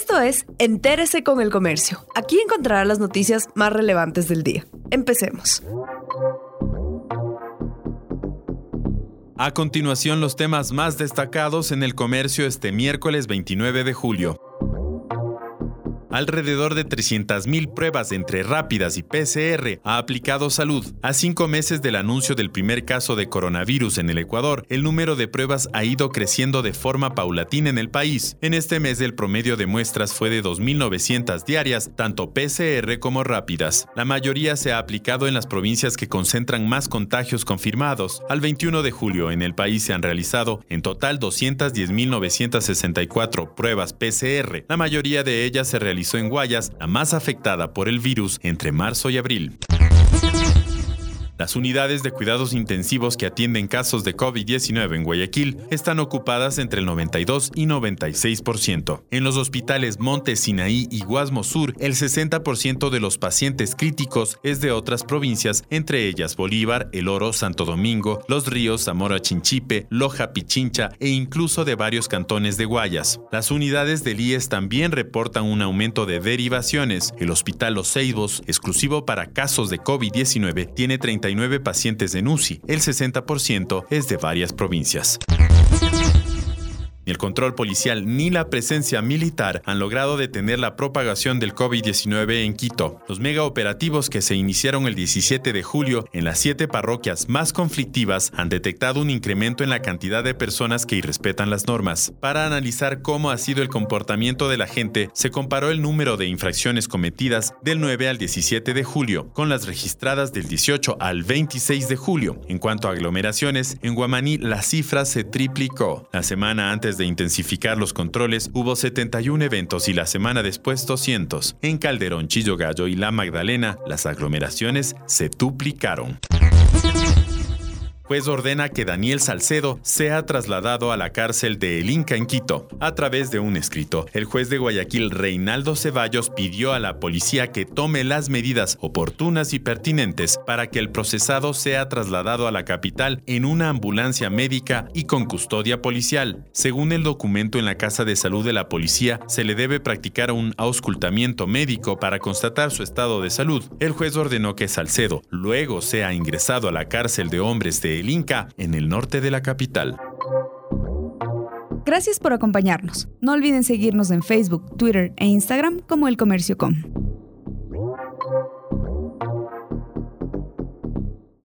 Esto es Entérese con el Comercio. Aquí encontrará las noticias más relevantes del día. Empecemos. A continuación, los temas más destacados en el comercio este miércoles 29 de julio alrededor de 300.000 pruebas entre rápidas y PCR ha aplicado salud. A cinco meses del anuncio del primer caso de coronavirus en el Ecuador, el número de pruebas ha ido creciendo de forma paulatina en el país. En este mes el promedio de muestras fue de 2.900 diarias, tanto PCR como rápidas. La mayoría se ha aplicado en las provincias que concentran más contagios confirmados. Al 21 de julio en el país se han realizado en total 210.964 pruebas PCR. La mayoría de ellas se realizaron en Guayas, la más afectada por el virus, entre marzo y abril. Las unidades de cuidados intensivos que atienden casos de COVID-19 en Guayaquil están ocupadas entre el 92 y 96%. En los hospitales Monte Sinaí y Guasmo Sur, el 60% de los pacientes críticos es de otras provincias, entre ellas Bolívar, El Oro, Santo Domingo, Los Ríos, Zamora Chinchipe, Loja Pichincha e incluso de varios cantones de Guayas. Las unidades del IES también reportan un aumento de derivaciones. El Hospital Los Ceibos, exclusivo para casos de COVID-19, tiene 30 pacientes en UCI, el 60% es de varias provincias. Ni el control policial ni la presencia militar han logrado detener la propagación del COVID-19 en Quito. Los mega operativos que se iniciaron el 17 de julio en las siete parroquias más conflictivas han detectado un incremento en la cantidad de personas que irrespetan las normas. Para analizar cómo ha sido el comportamiento de la gente, se comparó el número de infracciones cometidas del 9 al 17 de julio con las registradas del 18 al 26 de julio. En cuanto a aglomeraciones, en Guamaní la cifra se triplicó. La semana antes de intensificar los controles, hubo 71 eventos y la semana después 200. En Calderón, Chillo Gallo y La Magdalena, las aglomeraciones se duplicaron juez ordena que Daniel Salcedo sea trasladado a la cárcel de El Inca en Quito. A través de un escrito, el juez de Guayaquil Reinaldo Ceballos pidió a la policía que tome las medidas oportunas y pertinentes para que el procesado sea trasladado a la capital en una ambulancia médica y con custodia policial. Según el documento en la Casa de Salud de la policía, se le debe practicar un auscultamiento médico para constatar su estado de salud. El juez ordenó que Salcedo luego sea ingresado a la cárcel de hombres el Inca, en el norte de la capital. Gracias por acompañarnos. No olviden seguirnos en Facebook, Twitter e Instagram como El Comercio Com.